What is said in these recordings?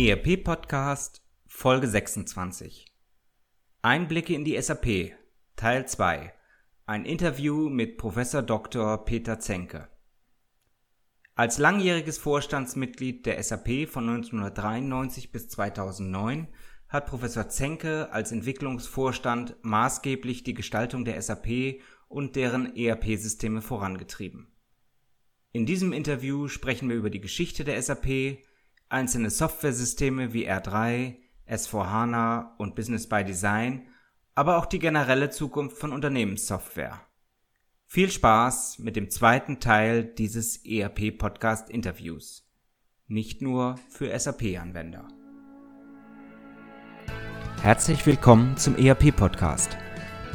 ERP Podcast Folge 26 Einblicke in die SAP Teil 2 Ein Interview mit Professor Dr. Peter Zenke Als langjähriges Vorstandsmitglied der SAP von 1993 bis 2009 hat Professor Zenke als Entwicklungsvorstand maßgeblich die Gestaltung der SAP und deren ERP-Systeme vorangetrieben. In diesem Interview sprechen wir über die Geschichte der SAP, einzelne Softwaresysteme wie R3, S4HANA und Business by Design, aber auch die generelle Zukunft von Unternehmenssoftware. Viel Spaß mit dem zweiten Teil dieses ERP-Podcast-Interviews. Nicht nur für SAP-Anwender. Herzlich willkommen zum ERP-Podcast,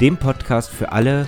dem Podcast für alle,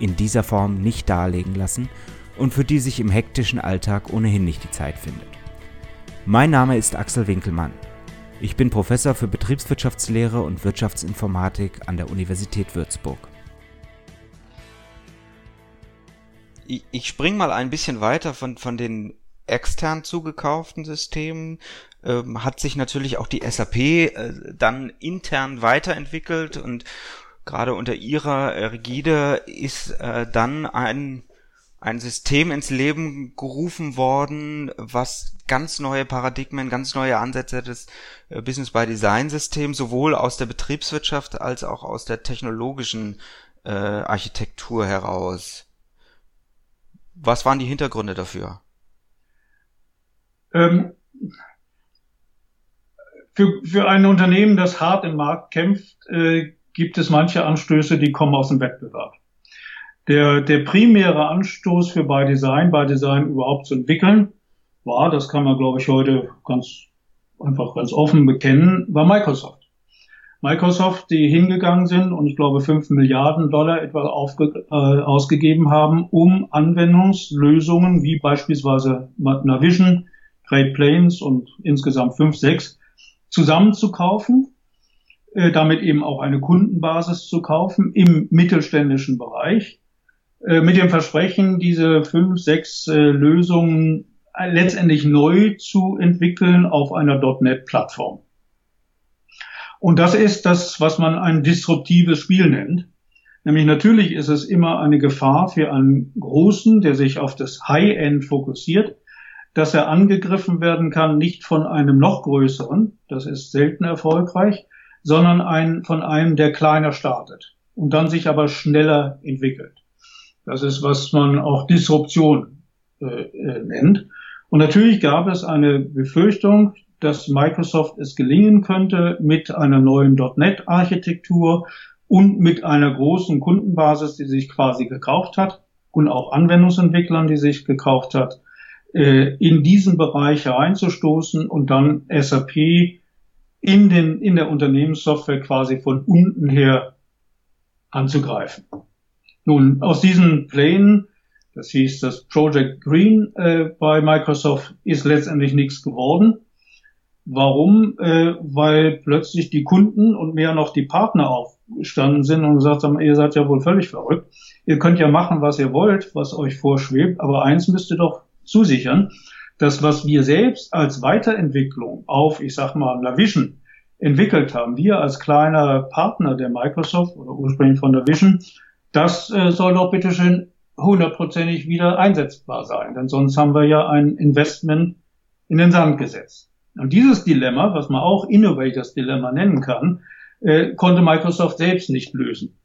in dieser Form nicht darlegen lassen und für die sich im hektischen Alltag ohnehin nicht die Zeit findet. Mein Name ist Axel Winkelmann. Ich bin Professor für Betriebswirtschaftslehre und Wirtschaftsinformatik an der Universität Würzburg. Ich spring mal ein bisschen weiter von, von den extern zugekauften Systemen ähm, hat sich natürlich auch die SAP äh, dann intern weiterentwickelt und gerade unter ihrer Rigide ist äh, dann ein ein System ins Leben gerufen worden, was ganz neue Paradigmen, ganz neue Ansätze des äh, Business by Design Systems sowohl aus der Betriebswirtschaft als auch aus der technologischen äh, Architektur heraus. Was waren die Hintergründe dafür? Ähm, für, für ein Unternehmen, das hart im Markt kämpft, äh, gibt es manche Anstöße, die kommen aus dem Wettbewerb. Der, der primäre Anstoß für By Design, By Design überhaupt zu entwickeln, war, das kann man glaube ich heute ganz einfach ganz offen bekennen, war Microsoft. Microsoft, die hingegangen sind und ich glaube fünf Milliarden Dollar etwa aufge, äh, ausgegeben haben, um Anwendungslösungen wie beispielsweise Navision, Great Plains und insgesamt fünf, sechs zusammenzukaufen, äh, damit eben auch eine Kundenbasis zu kaufen im mittelständischen Bereich, äh, mit dem Versprechen, diese fünf, sechs äh, Lösungen letztendlich neu zu entwickeln auf einer .NET-Plattform. Und das ist das, was man ein disruptives Spiel nennt. Nämlich natürlich ist es immer eine Gefahr für einen Großen, der sich auf das High-End fokussiert, dass er angegriffen werden kann, nicht von einem noch größeren, das ist selten erfolgreich, sondern ein, von einem, der kleiner startet und dann sich aber schneller entwickelt. Das ist, was man auch Disruption äh, äh, nennt. Und natürlich gab es eine Befürchtung, dass Microsoft es gelingen könnte, mit einer neuen .NET-Architektur und mit einer großen Kundenbasis, die sich quasi gekauft hat, und auch Anwendungsentwicklern, die sich gekauft hat, äh, in diesen Bereich reinzustoßen und dann SAP in, den, in der Unternehmenssoftware quasi von unten her anzugreifen. Nun, aus diesen Plänen, das hieß das Project Green äh, bei Microsoft, ist letztendlich nichts geworden. Warum? Äh, weil plötzlich die Kunden und mehr noch die Partner aufgestanden sind und gesagt haben, ihr seid ja wohl völlig verrückt. Ihr könnt ja machen, was ihr wollt, was euch vorschwebt, aber eins müsst ihr doch zusichern, dass was wir selbst als Weiterentwicklung auf, ich sag mal, Navision entwickelt haben, wir als kleiner Partner der Microsoft oder ursprünglich von Navision, das äh, soll doch bitteschön hundertprozentig wieder einsetzbar sein, denn sonst haben wir ja ein Investment in den Sand gesetzt. Und dieses Dilemma, was man auch Innovators Dilemma nennen kann, äh, konnte Microsoft selbst nicht lösen.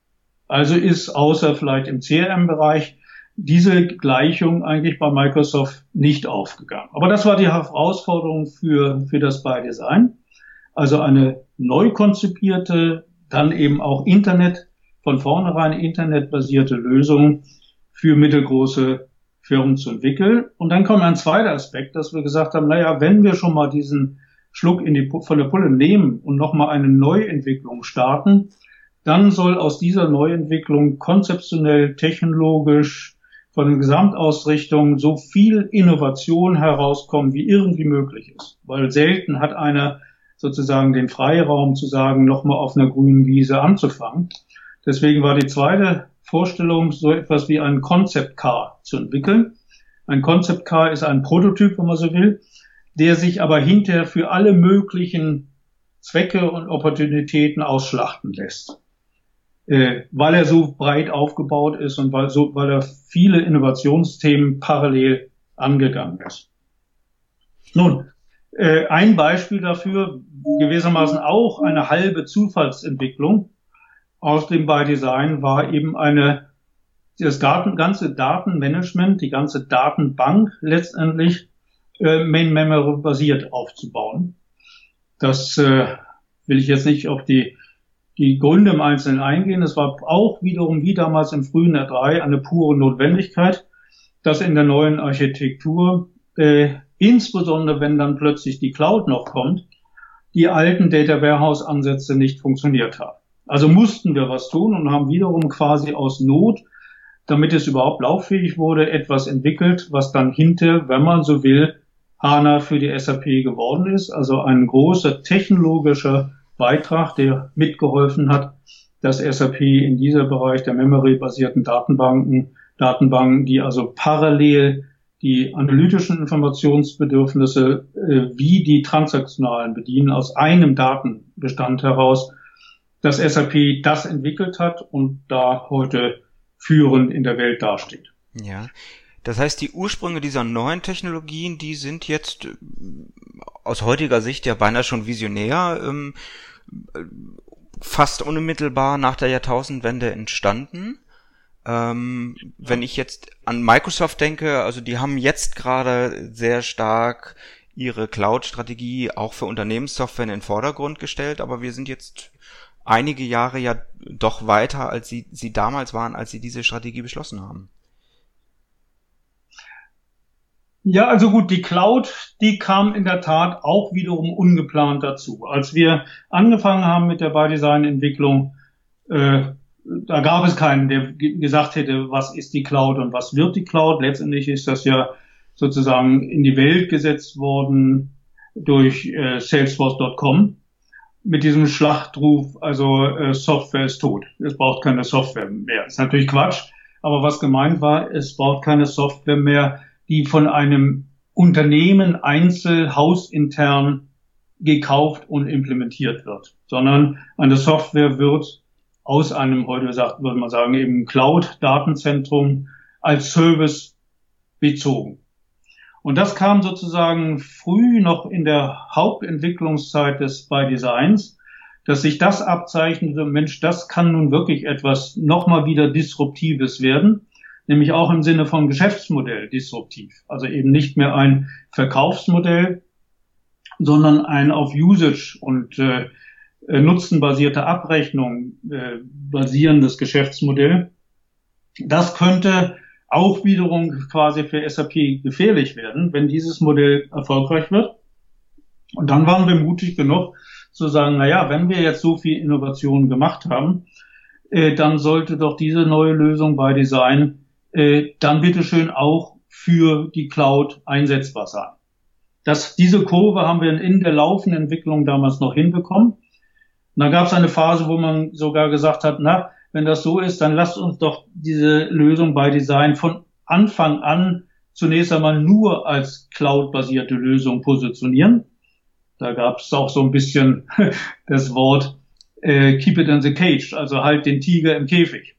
Also ist außer vielleicht im CRM-Bereich diese Gleichung eigentlich bei Microsoft nicht aufgegangen. Aber das war die Herausforderung für, für das By Design. Also eine neu konzipierte, dann eben auch Internet, von vornherein internetbasierte Lösung für mittelgroße Firmen zu entwickeln. Und dann kommt ein zweiter Aspekt, dass wir gesagt haben, naja, wenn wir schon mal diesen Schluck in die, von der Pulle nehmen und nochmal eine Neuentwicklung starten, dann soll aus dieser Neuentwicklung konzeptionell, technologisch, von den Gesamtausrichtungen so viel Innovation herauskommen, wie irgendwie möglich ist. Weil selten hat einer sozusagen den Freiraum zu sagen, nochmal auf einer grünen Wiese anzufangen. Deswegen war die zweite Vorstellung, so etwas wie ein Concept Car zu entwickeln. Ein Concept Car ist ein Prototyp, wenn man so will, der sich aber hinterher für alle möglichen Zwecke und Opportunitäten ausschlachten lässt äh, weil er so breit aufgebaut ist und weil, so, weil er viele Innovationsthemen parallel angegangen ist. Nun, äh, ein Beispiel dafür, gewissermaßen auch eine halbe Zufallsentwicklung aus dem By Design war eben eine, das Daten, ganze Datenmanagement, die ganze Datenbank letztendlich äh, Main Memory basiert aufzubauen. Das äh, will ich jetzt nicht auf die die Gründe im Einzelnen eingehen. Es war auch wiederum wie damals im frühen R3 eine pure Notwendigkeit, dass in der neuen Architektur, äh, insbesondere wenn dann plötzlich die Cloud noch kommt, die alten Data Warehouse Ansätze nicht funktioniert haben. Also mussten wir was tun und haben wiederum quasi aus Not, damit es überhaupt lauffähig wurde, etwas entwickelt, was dann hinter, wenn man so will, HANA für die SAP geworden ist. Also ein großer technologischer Beitrag, der mitgeholfen hat, dass SAP in dieser Bereich der Memory-basierten Datenbanken, Datenbanken, die also parallel die analytischen Informationsbedürfnisse äh, wie die transaktionalen bedienen aus einem Datenbestand heraus, dass SAP das entwickelt hat und da heute führend in der Welt dasteht. Ja. Das heißt, die Ursprünge dieser neuen Technologien, die sind jetzt äh, aus heutiger Sicht ja beinahe schon visionär. Ähm, fast unmittelbar nach der Jahrtausendwende entstanden. Ähm, wenn ich jetzt an Microsoft denke, also die haben jetzt gerade sehr stark ihre Cloud-Strategie auch für Unternehmenssoftware in den Vordergrund gestellt, aber wir sind jetzt einige Jahre ja doch weiter, als sie, sie damals waren, als sie diese Strategie beschlossen haben. Ja, also gut, die Cloud, die kam in der Tat auch wiederum ungeplant dazu. Als wir angefangen haben mit der By-Design-Entwicklung, äh, da gab es keinen, der gesagt hätte, was ist die Cloud und was wird die Cloud. Letztendlich ist das ja sozusagen in die Welt gesetzt worden durch äh, Salesforce.com mit diesem Schlachtruf, also äh, Software ist tot. Es braucht keine Software mehr. Ist natürlich Quatsch, aber was gemeint war, es braucht keine Software mehr, die von einem Unternehmen einzel hausintern gekauft und implementiert wird, sondern eine Software wird aus einem, heute sagt, würde man sagen, eben Cloud-Datenzentrum als Service bezogen. Und das kam sozusagen früh noch in der Hauptentwicklungszeit des By Designs, dass sich das abzeichnete, Mensch, das kann nun wirklich etwas nochmal wieder Disruptives werden nämlich auch im Sinne von Geschäftsmodell disruptiv. Also eben nicht mehr ein Verkaufsmodell, sondern ein auf Usage und äh, nutzenbasierte Abrechnung äh, basierendes Geschäftsmodell. Das könnte auch wiederum quasi für SAP gefährlich werden, wenn dieses Modell erfolgreich wird. Und dann waren wir mutig genug zu sagen, na ja, wenn wir jetzt so viel Innovation gemacht haben, äh, dann sollte doch diese neue Lösung bei Design äh, dann bitteschön auch für die Cloud einsetzbar sein. Das, diese Kurve haben wir in der laufenden Entwicklung damals noch hinbekommen. Und dann gab es eine Phase, wo man sogar gesagt hat, na, wenn das so ist, dann lasst uns doch diese Lösung bei Design von Anfang an zunächst einmal nur als Cloud-basierte Lösung positionieren. Da gab es auch so ein bisschen das Wort äh, Keep it in the cage, also halt den Tiger im Käfig.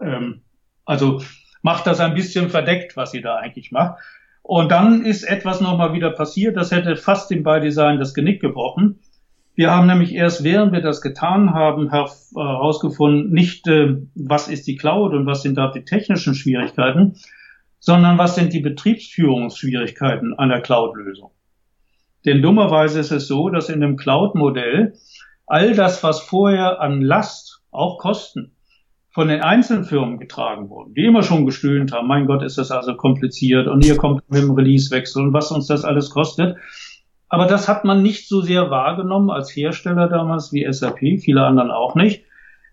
Ähm, also macht das ein bisschen verdeckt, was sie da eigentlich macht. Und dann ist etwas nochmal wieder passiert, das hätte fast dem By-Design das Genick gebrochen. Wir haben nämlich erst, während wir das getan haben, herausgefunden, nicht äh, was ist die Cloud und was sind da die technischen Schwierigkeiten, sondern was sind die Betriebsführungsschwierigkeiten einer Cloud-Lösung. Denn dummerweise ist es so, dass in dem Cloud-Modell all das, was vorher an Last, auch Kosten, von den einzelnen Firmen getragen wurden, die immer schon gestöhnt haben, mein Gott, ist das also kompliziert und hier kommt mit dem Releasewechsel und was uns das alles kostet. Aber das hat man nicht so sehr wahrgenommen als Hersteller damals wie SAP, viele anderen auch nicht,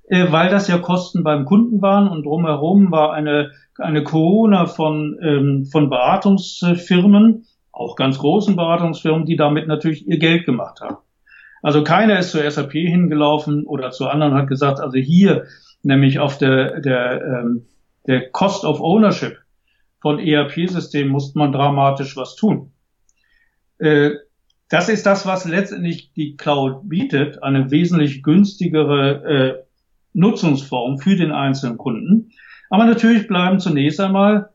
äh, weil das ja Kosten beim Kunden waren und drumherum war eine, eine Corona von, ähm, von Beratungsfirmen, auch ganz großen Beratungsfirmen, die damit natürlich ihr Geld gemacht haben. Also keiner ist zur SAP hingelaufen oder zu anderen hat gesagt, also hier nämlich auf der, der, ähm, der Cost of Ownership von ERP-Systemen muss man dramatisch was tun. Äh, das ist das, was letztendlich die Cloud bietet, eine wesentlich günstigere äh, Nutzungsform für den einzelnen Kunden. Aber natürlich bleiben zunächst einmal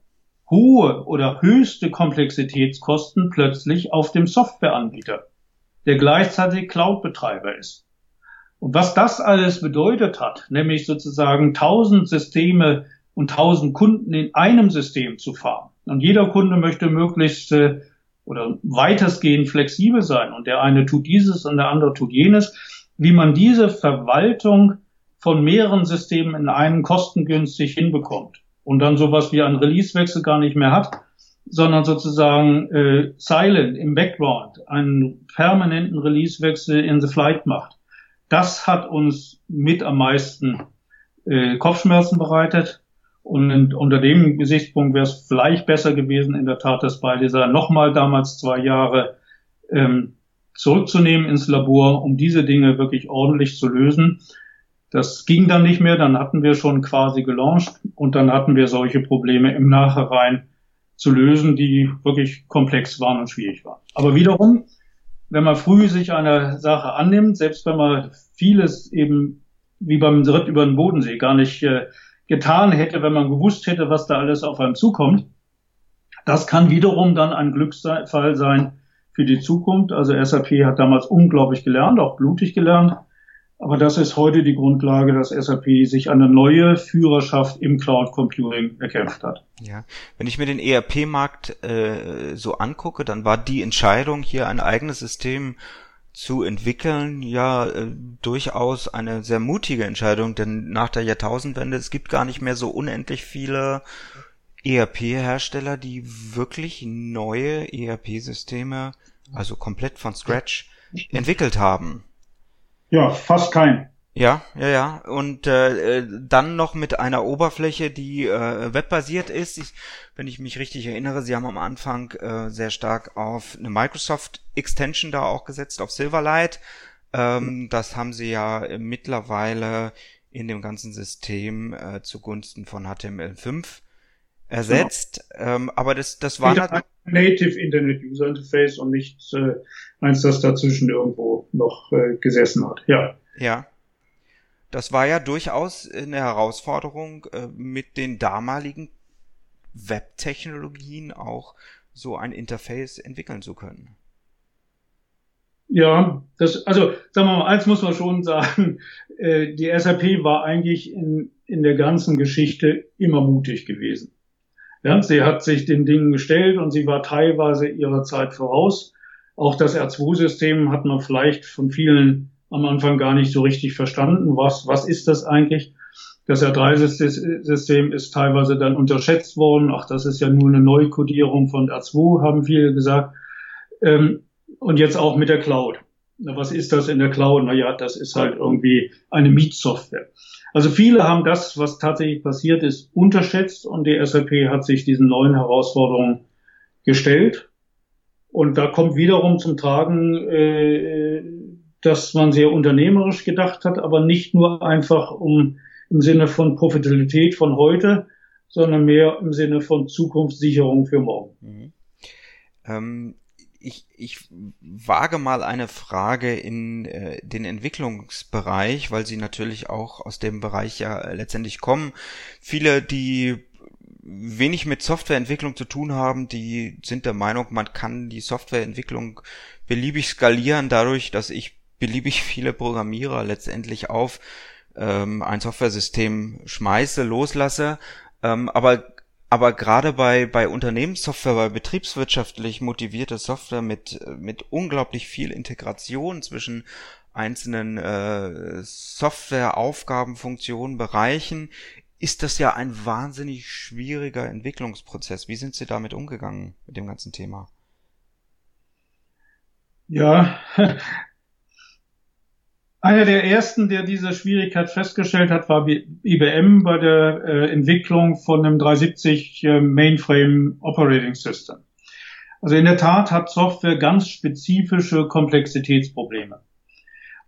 hohe oder höchste Komplexitätskosten plötzlich auf dem Softwareanbieter, der gleichzeitig Cloud-Betreiber ist. Und was das alles bedeutet hat, nämlich sozusagen tausend Systeme und tausend Kunden in einem System zu fahren. Und jeder Kunde möchte möglichst äh, oder weitestgehend flexibel sein. Und der eine tut dieses und der andere tut jenes. Wie man diese Verwaltung von mehreren Systemen in einem kostengünstig hinbekommt und dann sowas wie einen Releasewechsel gar nicht mehr hat, sondern sozusagen äh, silent im Background einen permanenten Releasewechsel in the flight macht. Das hat uns mit am meisten äh, Kopfschmerzen bereitet. Und unter dem Gesichtspunkt wäre es vielleicht besser gewesen, in der Tat das bei dieser nochmal damals zwei Jahre ähm, zurückzunehmen ins Labor, um diese Dinge wirklich ordentlich zu lösen. Das ging dann nicht mehr, dann hatten wir schon quasi gelauncht und dann hatten wir solche Probleme im Nachhinein zu lösen, die wirklich komplex waren und schwierig waren. Aber wiederum, wenn man früh sich einer Sache annimmt, selbst wenn man vieles eben wie beim Ritt über den Bodensee gar nicht äh, getan hätte, wenn man gewusst hätte, was da alles auf einem zukommt, das kann wiederum dann ein Glücksfall sein für die Zukunft. Also SAP hat damals unglaublich gelernt, auch blutig gelernt. Aber das ist heute die Grundlage, dass SAP sich eine neue Führerschaft im Cloud Computing erkämpft hat. Ja, wenn ich mir den ERP-Markt äh, so angucke, dann war die Entscheidung, hier ein eigenes System zu entwickeln, ja äh, durchaus eine sehr mutige Entscheidung, denn nach der Jahrtausendwende es gibt gar nicht mehr so unendlich viele ERP-Hersteller, die wirklich neue ERP-Systeme, also komplett von Scratch, entwickelt haben. Ja, fast kein. Ja, ja, ja. Und äh, äh, dann noch mit einer Oberfläche, die äh, webbasiert ist. Ich, wenn ich mich richtig erinnere, sie haben am Anfang äh, sehr stark auf eine Microsoft Extension da auch gesetzt, auf Silverlight. Ähm, das haben sie ja mittlerweile in dem ganzen System äh, zugunsten von HTML5 ersetzt. Genau. Ähm, aber das, das war ein Native Internet User Interface und nicht äh, eins, das dazwischen irgendwo noch äh, gesessen hat. Ja. Ja. Das war ja durchaus eine Herausforderung, äh, mit den damaligen Web-Technologien auch so ein Interface entwickeln zu können. Ja, das, also sagen wir mal, eins muss man schon sagen, äh, die SAP war eigentlich in, in der ganzen Geschichte immer mutig gewesen. Ja, sie hat sich den Dingen gestellt und sie war teilweise ihrer Zeit voraus. Auch das R2-System hat man vielleicht von vielen am Anfang gar nicht so richtig verstanden. Was, was ist das eigentlich? Das R3-System ist teilweise dann unterschätzt worden. Ach, das ist ja nur eine Neukodierung von R2, haben viele gesagt. Ähm, und jetzt auch mit der Cloud. Was ist das in der Cloud? Na ja, das ist halt irgendwie eine Mietsoftware. Also viele haben das, was tatsächlich passiert ist, unterschätzt und die SAP hat sich diesen neuen Herausforderungen gestellt. Und da kommt wiederum zum Tragen, äh, dass man sehr unternehmerisch gedacht hat, aber nicht nur einfach um im Sinne von Profitabilität von heute, sondern mehr im Sinne von Zukunftssicherung für morgen. Mhm. Ähm, ich, ich wage mal eine Frage in äh, den Entwicklungsbereich, weil Sie natürlich auch aus dem Bereich ja letztendlich kommen. Viele, die wenig mit Softwareentwicklung zu tun haben, die sind der Meinung, man kann die Softwareentwicklung beliebig skalieren dadurch, dass ich beliebig viele Programmierer letztendlich auf ähm, ein Softwaresystem schmeiße, loslasse. Ähm, aber aber gerade bei, bei Unternehmenssoftware, bei betriebswirtschaftlich motivierter Software mit, mit unglaublich viel Integration zwischen einzelnen äh, Softwareaufgaben, Funktionen, Bereichen, ist das ja ein wahnsinnig schwieriger Entwicklungsprozess. Wie sind Sie damit umgegangen mit dem ganzen Thema? Ja, einer der ersten, der diese Schwierigkeit festgestellt hat, war IBM bei der äh, Entwicklung von einem 370 äh, Mainframe Operating System. Also in der Tat hat Software ganz spezifische Komplexitätsprobleme.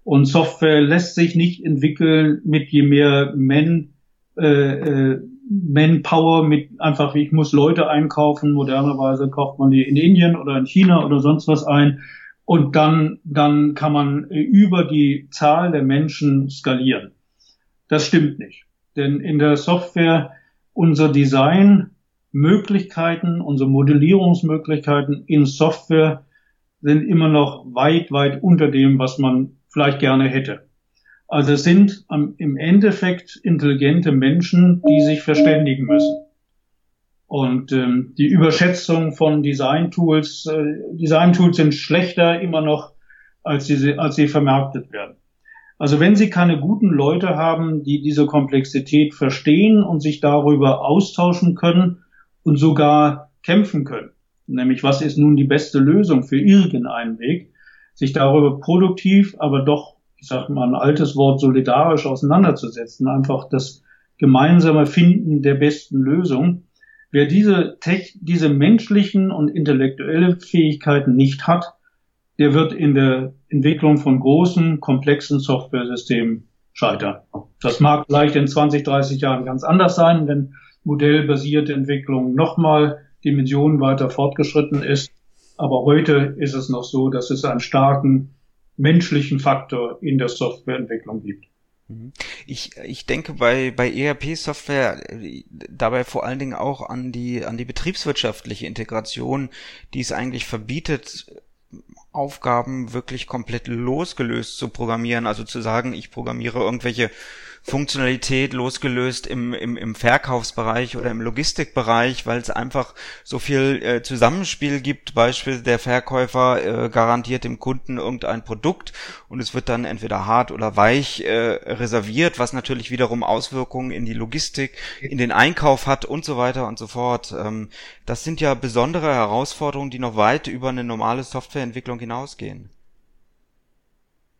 Und Software lässt sich nicht entwickeln mit je mehr Men, äh, äh, Manpower, mit einfach, ich muss Leute einkaufen. Modernerweise kauft man die in Indien oder in China oder sonst was ein. Und dann, dann kann man über die Zahl der Menschen skalieren. Das stimmt nicht. Denn in der Software unser Design Möglichkeiten, unsere Modellierungsmöglichkeiten in Software sind immer noch weit, weit unter dem, was man vielleicht gerne hätte. Also es sind im Endeffekt intelligente Menschen, die sich verständigen müssen. Und ähm, die Überschätzung von Design-Tools, äh, Design-Tools sind schlechter immer noch, als sie, als sie vermarktet werden. Also wenn Sie keine guten Leute haben, die diese Komplexität verstehen und sich darüber austauschen können, und sogar kämpfen können. Nämlich, was ist nun die beste Lösung für irgendeinen Weg? Sich darüber produktiv, aber doch, ich sage mal ein altes Wort, solidarisch auseinanderzusetzen. Einfach das gemeinsame Finden der besten Lösung. Wer diese, Tech, diese menschlichen und intellektuelle Fähigkeiten nicht hat, der wird in der Entwicklung von großen, komplexen Softwaresystemen scheitern. Das mag vielleicht in 20, 30 Jahren ganz anders sein, wenn modellbasierte Entwicklung nochmal Dimensionen weiter fortgeschritten ist. Aber heute ist es noch so, dass es einen starken menschlichen Faktor in der Softwareentwicklung gibt. Mhm. Ich, ich denke bei, bei ERP-Software dabei vor allen Dingen auch an die, an die betriebswirtschaftliche Integration, die es eigentlich verbietet, Aufgaben wirklich komplett losgelöst zu programmieren. Also zu sagen, ich programmiere irgendwelche Funktionalität losgelöst im, im, im Verkaufsbereich oder im Logistikbereich, weil es einfach so viel äh, Zusammenspiel gibt. Beispiel der Verkäufer äh, garantiert dem Kunden irgendein Produkt und es wird dann entweder hart oder weich äh, reserviert, was natürlich wiederum Auswirkungen in die Logistik, in den Einkauf hat und so weiter und so fort. Ähm, das sind ja besondere Herausforderungen, die noch weit über eine normale Softwareentwicklung hinausgehen.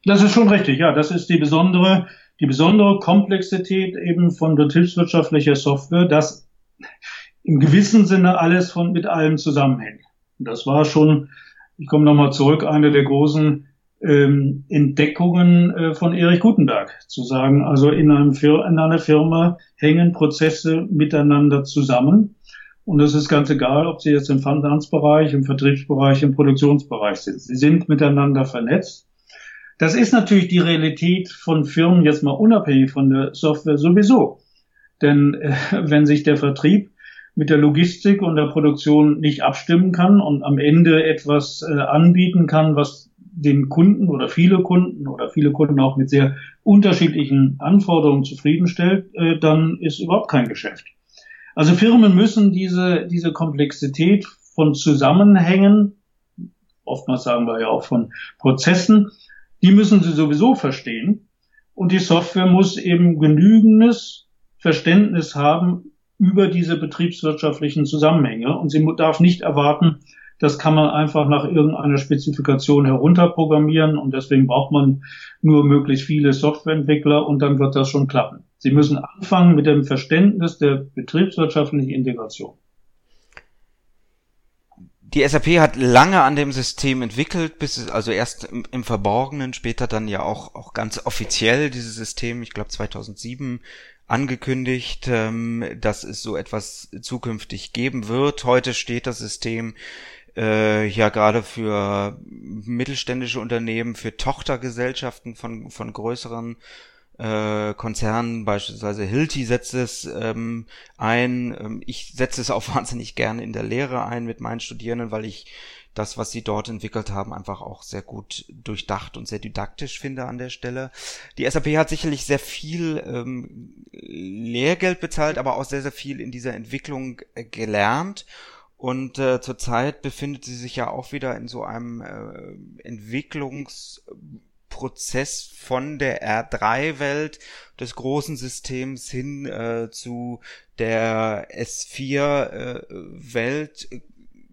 Das ist schon richtig, ja. Das ist die besondere die besondere Komplexität eben von betriebswirtschaftlicher Software, dass im gewissen Sinne alles von mit allem zusammenhängt. Das war schon, ich komme nochmal zurück, eine der großen ähm, Entdeckungen äh, von Erich Gutenberg, zu sagen, also in, einem in einer Firma hängen Prozesse miteinander zusammen. Und es ist ganz egal, ob sie jetzt im Finanzbereich, im Vertriebsbereich, im Produktionsbereich sind. Sie sind miteinander vernetzt. Das ist natürlich die Realität von Firmen jetzt mal unabhängig von der Software sowieso. Denn äh, wenn sich der Vertrieb mit der Logistik und der Produktion nicht abstimmen kann und am Ende etwas äh, anbieten kann, was den Kunden oder viele Kunden oder viele Kunden auch mit sehr unterschiedlichen Anforderungen zufriedenstellt, äh, dann ist überhaupt kein Geschäft. Also Firmen müssen diese, diese Komplexität von Zusammenhängen, oftmals sagen wir ja auch von Prozessen, die müssen sie sowieso verstehen. Und die Software muss eben genügendes Verständnis haben über diese betriebswirtschaftlichen Zusammenhänge. Und sie darf nicht erwarten, das kann man einfach nach irgendeiner Spezifikation herunterprogrammieren und deswegen braucht man nur möglichst viele Softwareentwickler und dann wird das schon klappen. Sie müssen anfangen mit dem Verständnis der betriebswirtschaftlichen Integration. Die SAP hat lange an dem System entwickelt, bis es also erst im, im Verborgenen, später dann ja auch, auch ganz offiziell dieses System, ich glaube 2007 angekündigt, ähm, dass es so etwas zukünftig geben wird. Heute steht das System äh, ja gerade für mittelständische Unternehmen, für Tochtergesellschaften von, von größeren äh, Konzernen, beispielsweise Hilti setzt es ähm, ein. Ähm, ich setze es auch wahnsinnig gerne in der Lehre ein mit meinen Studierenden, weil ich das, was sie dort entwickelt haben, einfach auch sehr gut durchdacht und sehr didaktisch finde an der Stelle. Die SAP hat sicherlich sehr viel ähm, Lehrgeld bezahlt, aber auch sehr, sehr viel in dieser Entwicklung äh, gelernt. Und äh, zurzeit befindet sie sich ja auch wieder in so einem äh, Entwicklungs Prozess von der R3-Welt des großen Systems hin äh, zu der S4-Welt. Äh,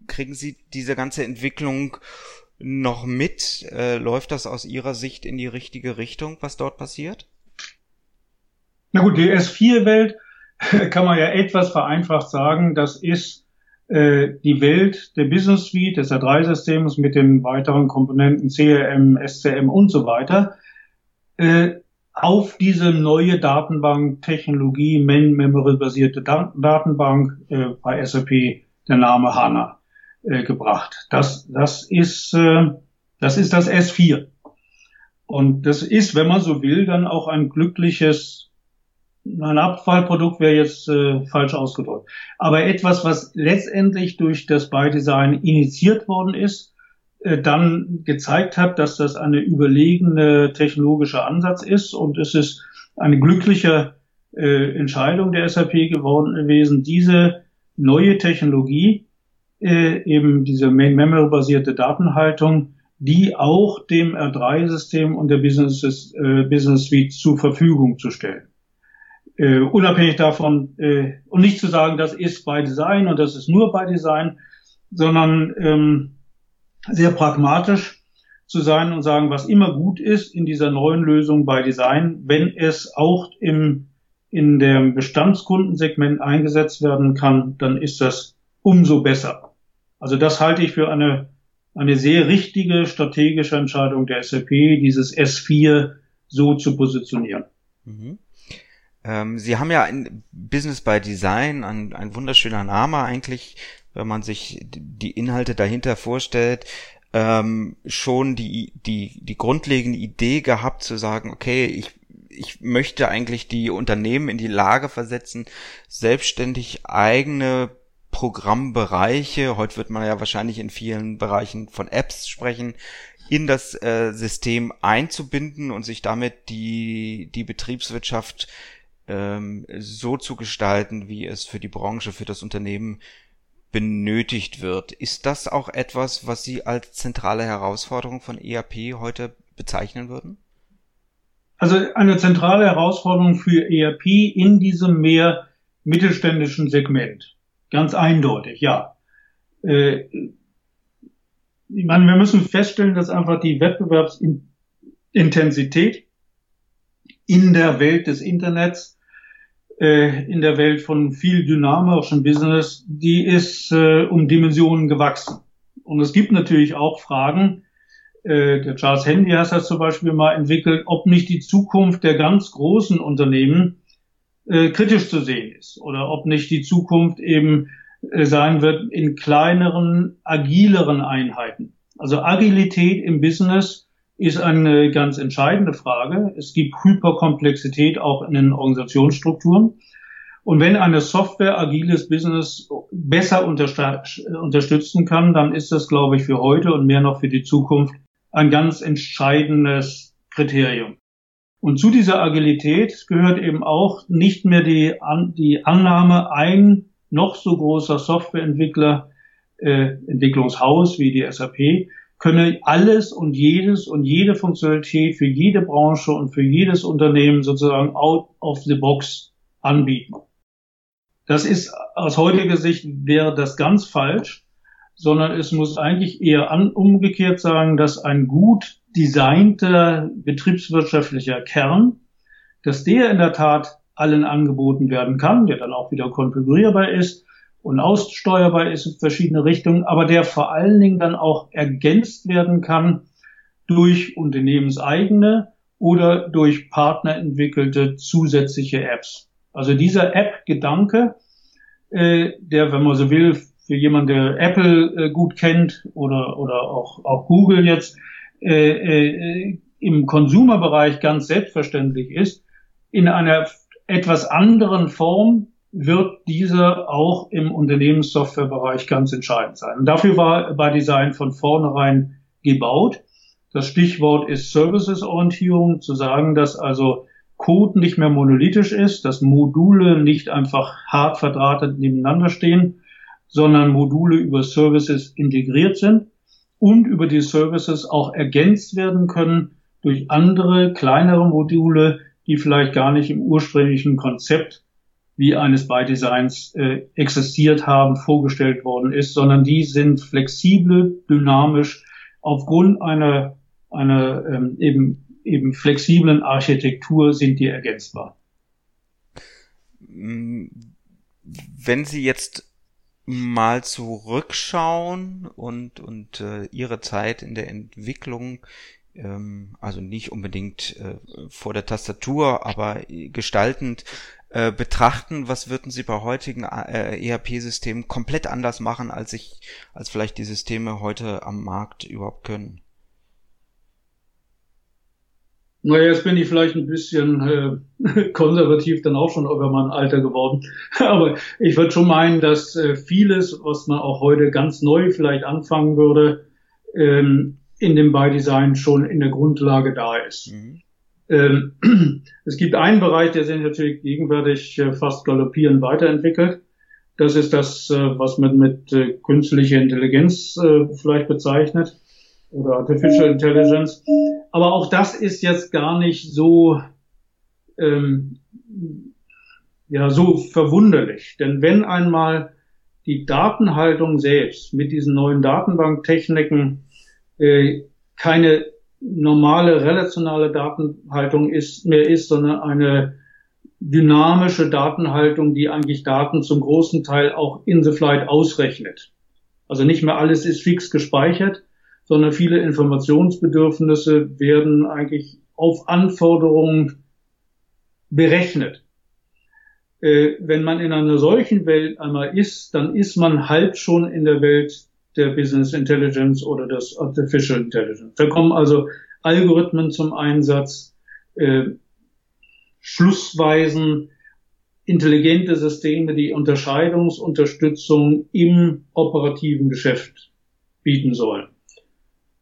Kriegen Sie diese ganze Entwicklung noch mit? Äh, läuft das aus Ihrer Sicht in die richtige Richtung, was dort passiert? Na gut, die S4-Welt kann man ja etwas vereinfacht sagen, das ist die Welt der Business Suite, des R3-Systems mit den weiteren Komponenten CRM, SCM und so weiter, äh, auf diese neue Datenbank äh, bei SAP, der Name HANA, äh, gebracht. Das, das, ist, äh, das ist das S4. Und das ist, wenn man so will, dann auch ein glückliches ein Abfallprodukt wäre jetzt äh, falsch ausgedrückt. Aber etwas, was letztendlich durch das By-Design initiiert worden ist, äh, dann gezeigt hat, dass das eine überlegene technologische Ansatz ist und es ist eine glückliche äh, Entscheidung der SAP geworden gewesen, diese neue Technologie, äh, eben diese Main-Memory-basierte Datenhaltung, die auch dem R3-System und der Business, äh, Business Suite zur Verfügung zu stellen äh, unabhängig davon äh, und nicht zu sagen, das ist bei Design und das ist nur bei Design, sondern ähm, sehr pragmatisch zu sein und sagen, was immer gut ist in dieser neuen Lösung bei Design, wenn es auch im in dem Bestandskundensegment eingesetzt werden kann, dann ist das umso besser. Also das halte ich für eine, eine sehr richtige strategische Entscheidung der SAP, dieses S4 so zu positionieren. Mhm. Ähm, Sie haben ja ein Business by Design, ein, ein wunderschöner Name eigentlich, wenn man sich die Inhalte dahinter vorstellt, ähm, schon die, die, die grundlegende Idee gehabt zu sagen, okay, ich, ich möchte eigentlich die Unternehmen in die Lage versetzen, selbstständig eigene Programmbereiche, heute wird man ja wahrscheinlich in vielen Bereichen von Apps sprechen, in das äh, System einzubinden und sich damit die, die Betriebswirtschaft ähm, so zu gestalten, wie es für die Branche, für das Unternehmen benötigt wird. Ist das auch etwas, was Sie als zentrale Herausforderung von ERP heute bezeichnen würden? Also eine zentrale Herausforderung für ERP in diesem mehr mittelständischen Segment. Ganz eindeutig, ja. Äh, ich meine, wir müssen feststellen, dass einfach die Wettbewerbsintensität in der Welt des Internets äh, in der Welt von viel dynamischem Business, die ist äh, um Dimensionen gewachsen. Und es gibt natürlich auch Fragen, äh, der Charles Handy hat das zum Beispiel mal entwickelt, ob nicht die Zukunft der ganz großen Unternehmen äh, kritisch zu sehen ist oder ob nicht die Zukunft eben äh, sein wird in kleineren, agileren Einheiten. Also Agilität im Business ist eine ganz entscheidende Frage. Es gibt Hyperkomplexität auch in den Organisationsstrukturen. Und wenn eine Software agiles Business besser unterstützen kann, dann ist das, glaube ich, für heute und mehr noch für die Zukunft ein ganz entscheidendes Kriterium. Und zu dieser Agilität gehört eben auch nicht mehr die, die Annahme, ein noch so großer Softwareentwickler, äh, Entwicklungshaus wie die SAP, könne alles und jedes und jede Funktionalität für jede Branche und für jedes Unternehmen sozusagen out of the box anbieten. Das ist aus heutiger Sicht wäre das ganz falsch, sondern es muss eigentlich eher an, umgekehrt sagen, dass ein gut designter betriebswirtschaftlicher Kern, dass der in der Tat allen angeboten werden kann, der dann auch wieder konfigurierbar ist, und aussteuerbar ist in verschiedene Richtungen, aber der vor allen Dingen dann auch ergänzt werden kann durch unternehmenseigene oder durch partnerentwickelte zusätzliche Apps. Also dieser App-Gedanke, äh, der, wenn man so will, für jemanden, der Apple äh, gut kennt oder, oder auch, auch Google jetzt, äh, äh, im Konsumerbereich ganz selbstverständlich ist, in einer etwas anderen Form wird diese auch im Unternehmenssoftwarebereich ganz entscheidend sein. Und dafür war bei Design von vornherein gebaut. Das Stichwort ist Services-Orientierung, zu sagen, dass also Code nicht mehr monolithisch ist, dass Module nicht einfach hart verdrahtet nebeneinander stehen, sondern Module über Services integriert sind und über die Services auch ergänzt werden können durch andere, kleinere Module, die vielleicht gar nicht im ursprünglichen Konzept wie eines By-Designs äh, existiert haben, vorgestellt worden ist, sondern die sind flexibel, dynamisch aufgrund einer, einer ähm, eben, eben flexiblen Architektur sind die ergänzbar. Wenn Sie jetzt mal zurückschauen und, und äh, Ihre Zeit in der Entwicklung ähm, also nicht unbedingt äh, vor der Tastatur, aber gestaltend äh, betrachten, was würden Sie bei heutigen äh, ERP-Systemen komplett anders machen, als ich, als vielleicht die Systeme heute am Markt überhaupt können? Naja, jetzt bin ich vielleicht ein bisschen äh, konservativ dann auch schon über mein Alter geworden. Aber ich würde schon meinen, dass äh, vieles, was man auch heute ganz neu vielleicht anfangen würde, ähm, in dem By-Design schon in der Grundlage da ist. Mhm. Ähm, es gibt einen Bereich, der sich natürlich gegenwärtig äh, fast galoppierend weiterentwickelt. Das ist das, äh, was man mit äh, künstlicher Intelligenz vielleicht bezeichnet oder Artificial Intelligence. Aber auch das ist jetzt gar nicht so, ähm, ja, so verwunderlich. Denn wenn einmal die Datenhaltung selbst mit diesen neuen Datenbanktechniken äh, keine normale relationale Datenhaltung ist, mehr ist, sondern eine dynamische Datenhaltung, die eigentlich Daten zum großen Teil auch in the flight ausrechnet. Also nicht mehr alles ist fix gespeichert, sondern viele Informationsbedürfnisse werden eigentlich auf Anforderungen berechnet. Äh, wenn man in einer solchen Welt einmal ist, dann ist man halb schon in der Welt der Business Intelligence oder des Artificial Intelligence. Da kommen also Algorithmen zum Einsatz, äh, Schlussweisen, intelligente Systeme, die Unterscheidungsunterstützung im operativen Geschäft bieten sollen.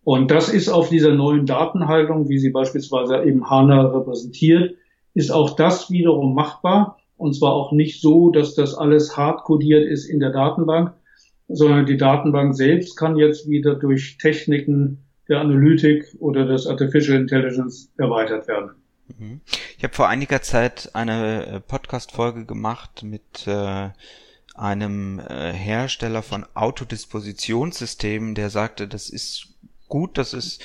Und das ist auf dieser neuen Datenhaltung, wie sie beispielsweise eben HANA repräsentiert, ist auch das wiederum machbar. Und zwar auch nicht so, dass das alles hart codiert ist in der Datenbank, sondern die Datenbank selbst kann jetzt wieder durch Techniken der Analytik oder des Artificial Intelligence erweitert werden. Mhm. Ich habe vor einiger Zeit eine äh, Podcast-Folge gemacht mit äh, einem äh, Hersteller von Autodispositionssystemen, der sagte, das ist gut, dass es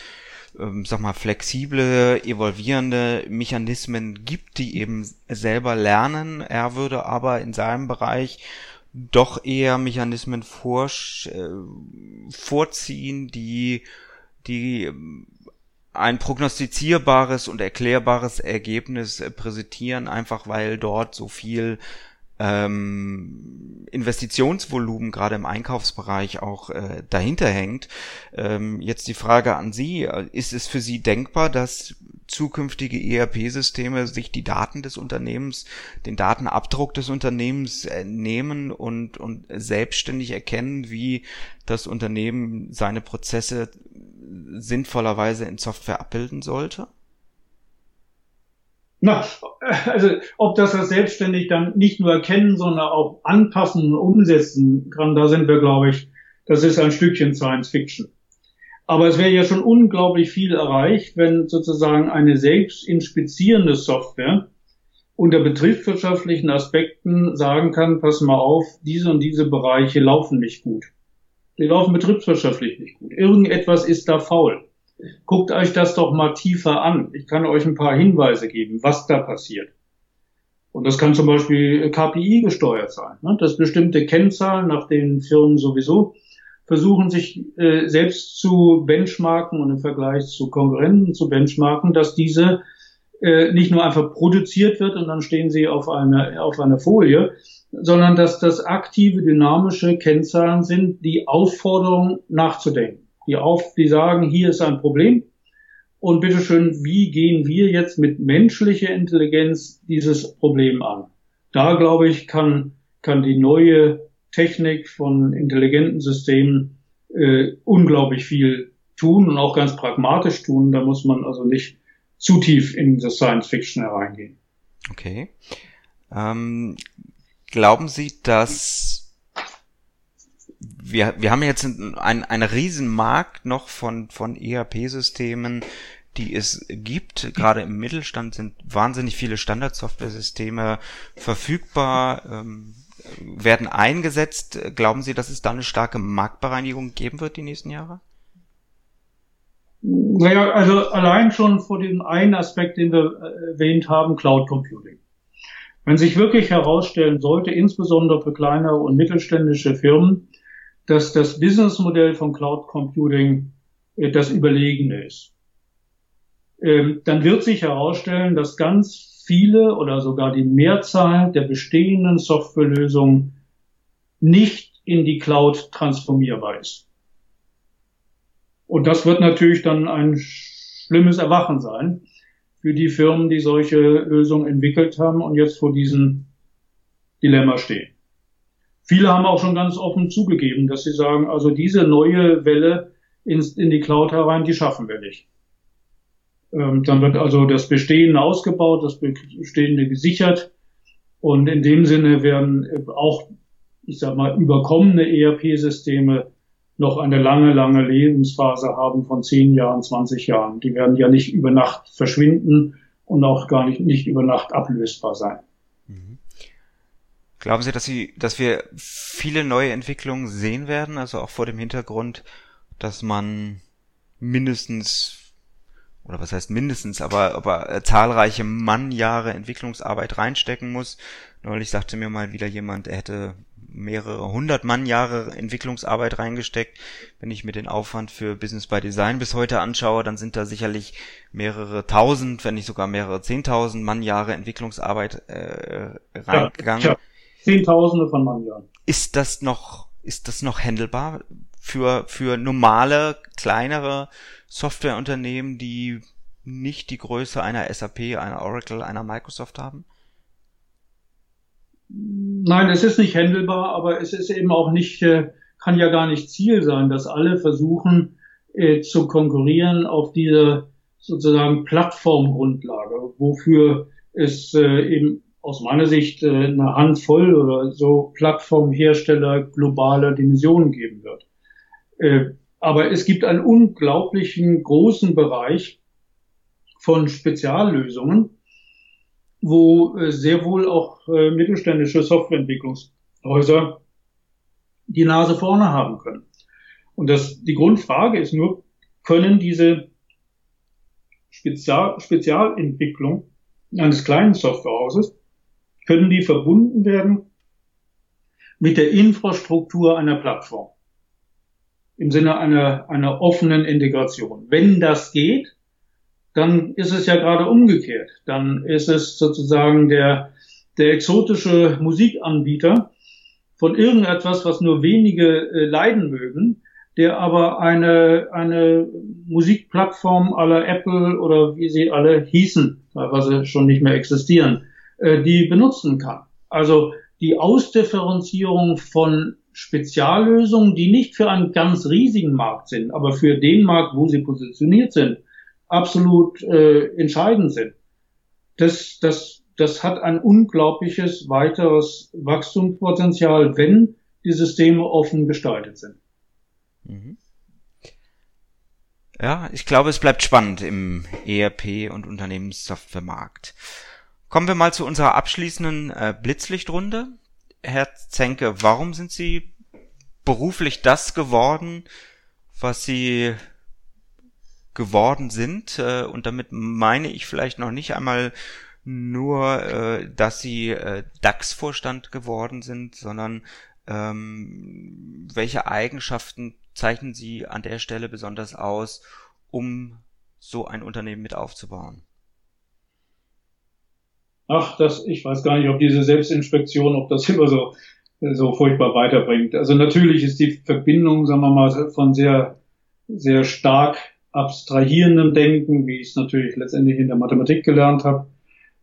ähm, sag mal flexible, evolvierende Mechanismen gibt, die eben selber lernen. Er würde aber in seinem Bereich doch eher Mechanismen vor, äh, vorziehen, die, die ähm, ein prognostizierbares und erklärbares Ergebnis äh, präsentieren, einfach weil dort so viel ähm, Investitionsvolumen gerade im Einkaufsbereich auch äh, dahinter hängt. Ähm, jetzt die Frage an Sie, ist es für Sie denkbar, dass zukünftige ERP-Systeme sich die Daten des Unternehmens, den Datenabdruck des Unternehmens äh, nehmen und, und selbstständig erkennen, wie das Unternehmen seine Prozesse sinnvollerweise in Software abbilden sollte? Na, also ob das das selbstständig dann nicht nur erkennen, sondern auch anpassen und umsetzen kann, da sind wir, glaube ich, das ist ein Stückchen Science Fiction. Aber es wäre ja schon unglaublich viel erreicht, wenn sozusagen eine selbst inspizierende Software unter betriebswirtschaftlichen Aspekten sagen kann, pass mal auf, diese und diese Bereiche laufen nicht gut. Die laufen betriebswirtschaftlich nicht gut. Irgendetwas ist da faul. Guckt euch das doch mal tiefer an. Ich kann euch ein paar Hinweise geben, was da passiert. Und das kann zum Beispiel KPI gesteuert sein, ne? dass bestimmte Kennzahlen, nach denen Firmen sowieso versuchen sich äh, selbst zu benchmarken und im Vergleich zu Konkurrenten zu benchmarken, dass diese äh, nicht nur einfach produziert wird und dann stehen sie auf einer auf einer Folie, sondern dass das aktive, dynamische Kennzahlen sind, die Aufforderung nachzudenken, die auf, die sagen, hier ist ein Problem und bitteschön, wie gehen wir jetzt mit menschlicher Intelligenz dieses Problem an? Da glaube ich, kann kann die neue Technik, von intelligenten Systemen äh, unglaublich viel tun und auch ganz pragmatisch tun. Da muss man also nicht zu tief in das Science Fiction hereingehen. Okay. Ähm, glauben Sie, dass wir, wir haben jetzt einen, einen riesen Markt noch von, von ERP-Systemen, die es gibt. Gerade im Mittelstand sind wahnsinnig viele Standardsoftware-Systeme verfügbar. Ähm, werden eingesetzt. Glauben Sie, dass es da eine starke Marktbereinigung geben wird die nächsten Jahre? Naja, also allein schon vor dem einen Aspekt, den wir äh, erwähnt haben, Cloud Computing. Wenn sich wirklich herausstellen sollte, insbesondere für kleinere und mittelständische Firmen, dass das Businessmodell von Cloud Computing das überlegene ist, ähm, dann wird sich herausstellen, dass ganz viele oder sogar die Mehrzahl der bestehenden Softwarelösungen nicht in die Cloud transformierbar ist. Und das wird natürlich dann ein schlimmes Erwachen sein für die Firmen, die solche Lösungen entwickelt haben und jetzt vor diesem Dilemma stehen. Viele haben auch schon ganz offen zugegeben, dass sie sagen, also diese neue Welle in, in die Cloud herein, die schaffen wir nicht. Ähm, dann wird also das Bestehende ausgebaut, das Bestehende gesichert und in dem Sinne werden auch, ich sag mal, überkommene ERP-Systeme noch eine lange, lange Lebensphase haben von 10 Jahren, 20 Jahren. Die werden ja nicht über Nacht verschwinden und auch gar nicht, nicht über Nacht ablösbar sein. Mhm. Glauben Sie, dass Sie, dass wir viele neue Entwicklungen sehen werden, also auch vor dem Hintergrund, dass man mindestens oder was heißt mindestens, aber, aber äh, zahlreiche Mannjahre Entwicklungsarbeit reinstecken muss. Neulich sagte mir mal wieder jemand, er hätte mehrere hundert Mannjahre Entwicklungsarbeit reingesteckt. Wenn ich mir den Aufwand für Business by Design bis heute anschaue, dann sind da sicherlich mehrere tausend, wenn nicht sogar mehrere zehntausend Mannjahre Entwicklungsarbeit äh, reingegangen. Ja, Zehntausende von Mannjahren. Ist das noch, ist das noch handelbar für, für normale, kleinere Softwareunternehmen, die nicht die Größe einer SAP, einer Oracle, einer Microsoft haben? Nein, es ist nicht händelbar, aber es ist eben auch nicht, äh, kann ja gar nicht Ziel sein, dass alle versuchen äh, zu konkurrieren auf diese sozusagen Plattformgrundlage, wofür es äh, eben aus meiner Sicht äh, eine Handvoll oder so Plattformhersteller globaler Dimensionen geben wird. Äh, aber es gibt einen unglaublichen großen Bereich von Speziallösungen, wo äh, sehr wohl auch äh, mittelständische Softwareentwicklungshäuser die Nase vorne haben können. Und das, die Grundfrage ist nur, können diese Spezial, Spezialentwicklung eines kleinen Softwarehauses, können die verbunden werden mit der Infrastruktur einer Plattform? Im Sinne einer, einer offenen Integration. Wenn das geht, dann ist es ja gerade umgekehrt. Dann ist es sozusagen der, der exotische Musikanbieter von irgendetwas, was nur wenige äh, leiden mögen, der aber eine, eine Musikplattform aller Apple oder wie sie alle hießen, teilweise schon nicht mehr existieren, äh, die benutzen kann. Also die Ausdifferenzierung von Speziallösungen, die nicht für einen ganz riesigen Markt sind, aber für den Markt, wo sie positioniert sind, absolut äh, entscheidend sind. Das, das, das hat ein unglaubliches weiteres Wachstumspotenzial, wenn die Systeme offen gestaltet sind. Mhm. Ja, ich glaube, es bleibt spannend im ERP- und Unternehmenssoftwaremarkt. Kommen wir mal zu unserer abschließenden äh, Blitzlichtrunde. Herr Zenke, warum sind Sie beruflich das geworden, was Sie geworden sind? Äh, und damit meine ich vielleicht noch nicht einmal nur, äh, dass Sie äh, DAX-Vorstand geworden sind, sondern ähm, welche Eigenschaften zeichnen Sie an der Stelle besonders aus, um so ein Unternehmen mit aufzubauen? Ach, das, ich weiß gar nicht, ob diese Selbstinspektion, ob das immer so, so furchtbar weiterbringt. Also natürlich ist die Verbindung, sagen wir mal, von sehr, sehr stark abstrahierendem Denken, wie ich es natürlich letztendlich in der Mathematik gelernt habe,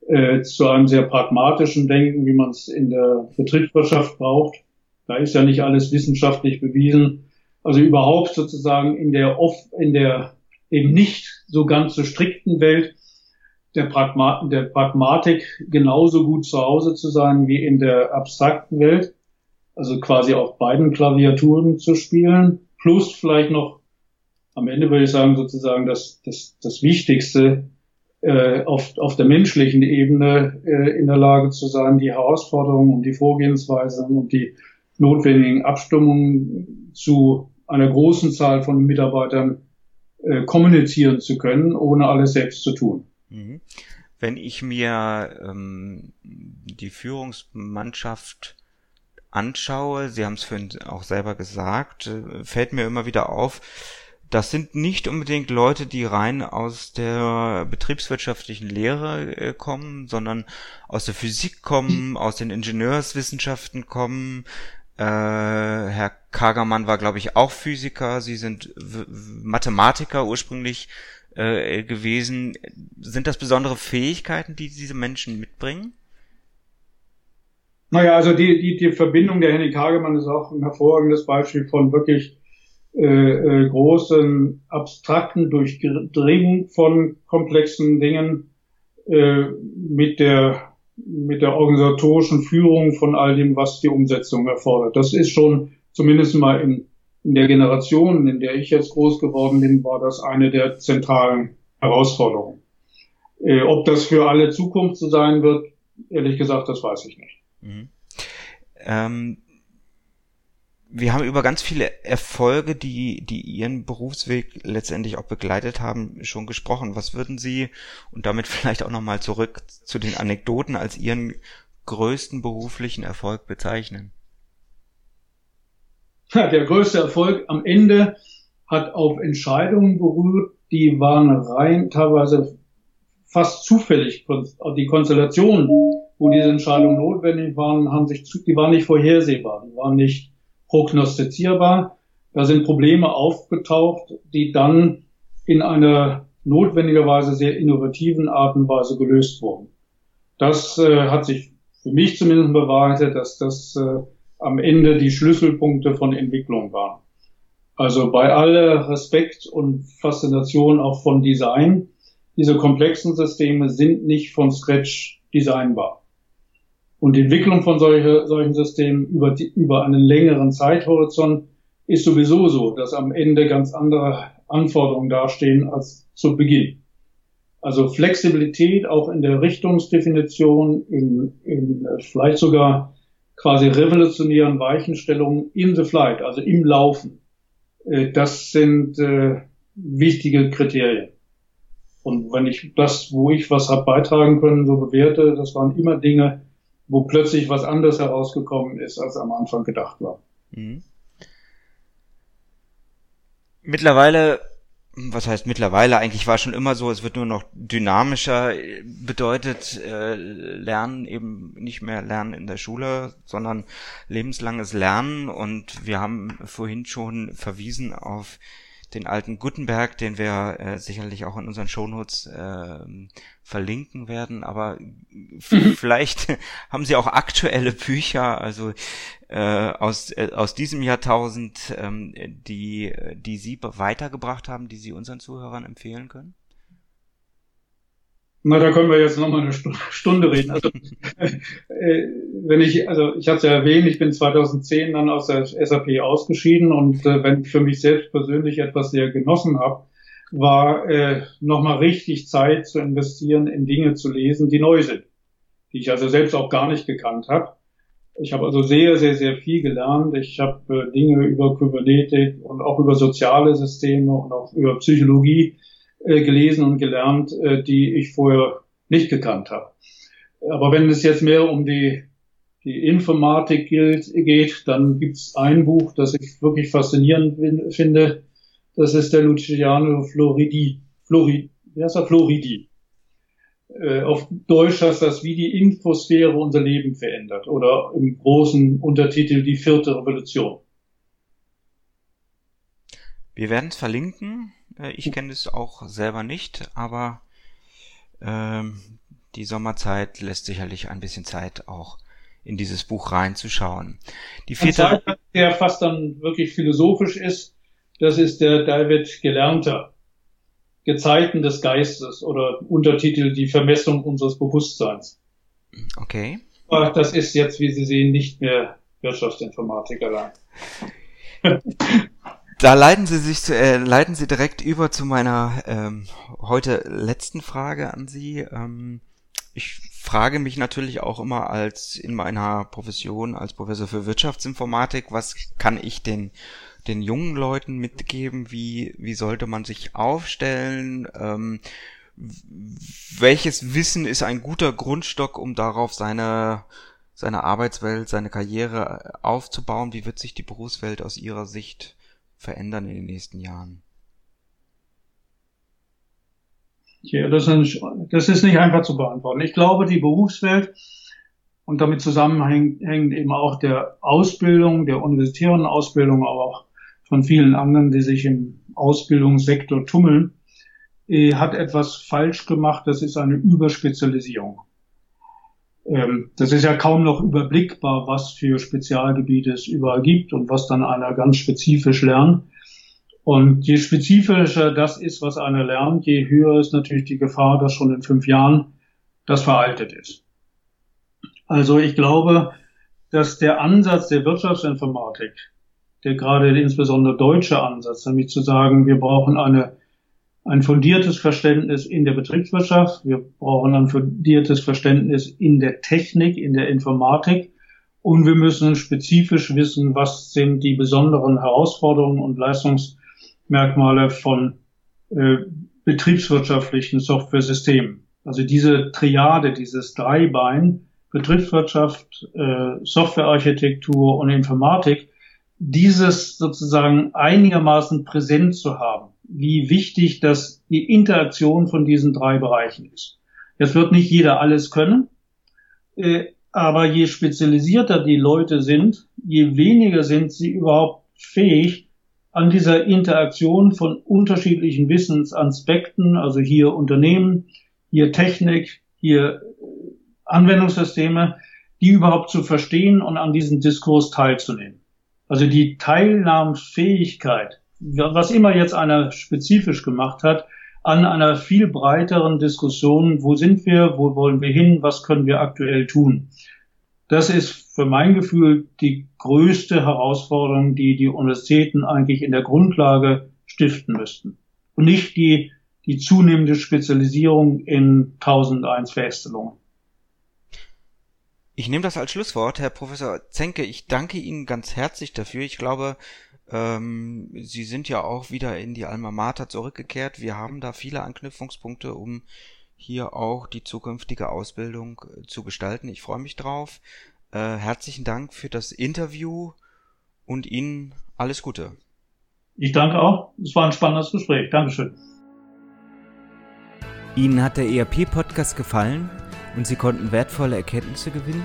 äh, zu einem sehr pragmatischen Denken, wie man es in der Betriebswirtschaft braucht. Da ist ja nicht alles wissenschaftlich bewiesen. Also überhaupt sozusagen in der off, in der eben nicht so ganz so strikten Welt der, Pragma der Pragmatik genauso gut zu Hause zu sein wie in der abstrakten Welt. Also quasi auf beiden Klaviaturen zu spielen. Plus vielleicht noch, am Ende würde ich sagen, sozusagen das, das, das Wichtigste, äh, auf, auf der menschlichen Ebene äh, in der Lage zu sein, die Herausforderungen und die Vorgehensweisen und die notwendigen Abstimmungen zu einer großen Zahl von Mitarbeitern äh, kommunizieren zu können, ohne alles selbst zu tun. Mhm. Wenn ich mir ähm, die Führungsmannschaft anschaue, Sie haben es vorhin auch selber gesagt, äh, fällt mir immer wieder auf, das sind nicht unbedingt Leute, die rein aus der betriebswirtschaftlichen Lehre äh, kommen, sondern aus der Physik kommen, aus den Ingenieurswissenschaften kommen. Äh, Herr Kagermann war, glaube ich, auch Physiker. Sie sind Mathematiker ursprünglich äh, gewesen. Sind das besondere Fähigkeiten, die diese Menschen mitbringen? Naja, also die, die, die Verbindung der Henning Kagemann ist auch ein hervorragendes Beispiel von wirklich äh, äh, großen abstrakten Durchdringung von komplexen Dingen äh, mit der mit der organisatorischen Führung von all dem, was die Umsetzung erfordert. Das ist schon zumindest mal in, in der Generation, in der ich jetzt groß geworden bin, war das eine der zentralen Herausforderungen. Äh, ob das für alle Zukunft so sein wird, ehrlich gesagt, das weiß ich nicht. Mhm. Ähm, wir haben über ganz viele Erfolge, die, die Ihren Berufsweg letztendlich auch begleitet haben, schon gesprochen. Was würden Sie, und damit vielleicht auch nochmal zurück zu den Anekdoten, als Ihren größten beruflichen Erfolg bezeichnen? Ja, der größte Erfolg am Ende hat auf Entscheidungen berührt, die waren rein teilweise fast zufällig. Die Konstellationen, wo diese Entscheidungen notwendig waren, haben sich, die waren nicht vorhersehbar, die waren nicht prognostizierbar. Da sind Probleme aufgetaucht, die dann in einer notwendigerweise sehr innovativen Art und Weise gelöst wurden. Das äh, hat sich für mich zumindest bewahrheitet, dass das äh, am Ende die Schlüsselpunkte von Entwicklung waren. Also bei aller Respekt und Faszination auch von Design, diese komplexen Systeme sind nicht von Scratch designbar. Und die Entwicklung von solche, solchen Systemen über, die, über einen längeren Zeithorizont ist sowieso so, dass am Ende ganz andere Anforderungen dastehen als zu Beginn. Also Flexibilität auch in der Richtungsdefinition, in, in vielleicht sogar quasi revolutionären Weichenstellungen in the flight, also im Laufen. Äh, das sind äh, wichtige Kriterien. Und wenn ich das, wo ich was habe beitragen können, so bewerte, das waren immer Dinge, wo plötzlich was anderes herausgekommen ist, als am Anfang gedacht war. Mhm. Mittlerweile, was heißt mittlerweile, eigentlich war schon immer so, es wird nur noch dynamischer, bedeutet äh, Lernen eben nicht mehr Lernen in der Schule, sondern lebenslanges Lernen und wir haben vorhin schon verwiesen auf den alten Gutenberg, den wir äh, sicherlich auch in unseren Shownotes äh, verlinken werden, aber mhm. vielleicht haben Sie auch aktuelle Bücher, also äh, aus, äh, aus diesem Jahrtausend, ähm, die, die Sie weitergebracht haben, die Sie unseren Zuhörern empfehlen können? Na, da können wir jetzt nochmal eine Stunde reden. Also, äh, wenn ich, also ich hatte es ja erwähnt, ich bin 2010 dann aus der SAP ausgeschieden und äh, wenn ich für mich selbst persönlich etwas sehr genossen habe, war äh, nochmal richtig Zeit zu investieren, in Dinge zu lesen, die neu sind, die ich also selbst auch gar nicht gekannt habe. Ich habe also sehr, sehr, sehr viel gelernt. Ich habe äh, Dinge über Kybernetik und auch über soziale Systeme und auch über Psychologie äh, gelesen und gelernt, äh, die ich vorher nicht gekannt habe. Aber wenn es jetzt mehr um die, die Informatik gilt, geht, dann gibt es ein Buch, das ich wirklich faszinierend finde. Das ist der Luciano Floridi. Floridi, wie heißt er? Floridi. Äh, auf Deutsch heißt das, wie die Infosphäre unser Leben verändert. Oder im großen Untertitel die vierte Revolution. Wir werden es verlinken. Äh, ich kenne es auch selber nicht, aber ähm, die Sommerzeit lässt sicherlich ein bisschen Zeit auch in dieses Buch reinzuschauen. Die vierte, Zeit, der fast dann wirklich philosophisch ist, das ist der David Gelernter. Gezeiten des Geistes oder Untertitel Die Vermessung unseres Bewusstseins. Okay. Aber das ist jetzt, wie Sie sehen, nicht mehr Wirtschaftsinformatik allein. Da leiten Sie sich, äh, leiten Sie direkt über zu meiner ähm, heute letzten Frage an Sie. Ähm, ich frage mich natürlich auch immer als in meiner Profession als Professor für Wirtschaftsinformatik, was kann ich den den jungen Leuten mitgeben, wie wie sollte man sich aufstellen? Ähm, welches Wissen ist ein guter Grundstock, um darauf seine seine Arbeitswelt, seine Karriere aufzubauen? Wie wird sich die Berufswelt aus Ihrer Sicht verändern in den nächsten Jahren? Ja, das ist, das ist nicht einfach zu beantworten. Ich glaube, die Berufswelt und damit zusammenhängt eben auch der Ausbildung, der universitären Ausbildung, aber auch von vielen anderen, die sich im Ausbildungssektor tummeln, äh, hat etwas falsch gemacht. Das ist eine Überspezialisierung. Ähm, das ist ja kaum noch überblickbar, was für Spezialgebiete es überall gibt und was dann einer ganz spezifisch lernt. Und je spezifischer das ist, was einer lernt, je höher ist natürlich die Gefahr, dass schon in fünf Jahren das veraltet ist. Also ich glaube, dass der Ansatz der Wirtschaftsinformatik, der gerade insbesondere deutsche Ansatz, nämlich zu sagen, wir brauchen eine, ein fundiertes Verständnis in der Betriebswirtschaft, wir brauchen ein fundiertes Verständnis in der Technik, in der Informatik und wir müssen spezifisch wissen, was sind die besonderen Herausforderungen und Leistungs Merkmale von äh, betriebswirtschaftlichen Softwaresystemen. Also diese Triade, dieses Dreibein, Betriebswirtschaft, äh, Softwarearchitektur und Informatik, dieses sozusagen einigermaßen präsent zu haben, wie wichtig das die Interaktion von diesen drei Bereichen ist. Jetzt wird nicht jeder alles können, äh, aber je spezialisierter die Leute sind, je weniger sind sie überhaupt fähig, an dieser Interaktion von unterschiedlichen Wissensaspekten, also hier Unternehmen, hier Technik, hier Anwendungssysteme, die überhaupt zu verstehen und an diesem Diskurs teilzunehmen. Also die Teilnahmsfähigkeit, was immer jetzt einer spezifisch gemacht hat, an einer viel breiteren Diskussion, wo sind wir, wo wollen wir hin, was können wir aktuell tun. Das ist für mein Gefühl die größte Herausforderung, die die Universitäten eigentlich in der Grundlage stiften müssten. Und nicht die, die zunehmende Spezialisierung in 1001 Feststellungen. Ich nehme das als Schlusswort, Herr Professor Zenke. Ich danke Ihnen ganz herzlich dafür. Ich glaube, ähm, Sie sind ja auch wieder in die Alma Mater zurückgekehrt. Wir haben da viele Anknüpfungspunkte, um hier auch die zukünftige Ausbildung äh, zu gestalten. Ich freue mich drauf. Äh, herzlichen Dank für das Interview und Ihnen alles Gute. Ich danke auch. Es war ein spannendes Gespräch. Dankeschön. Ihnen hat der ERP-Podcast gefallen und Sie konnten wertvolle Erkenntnisse gewinnen?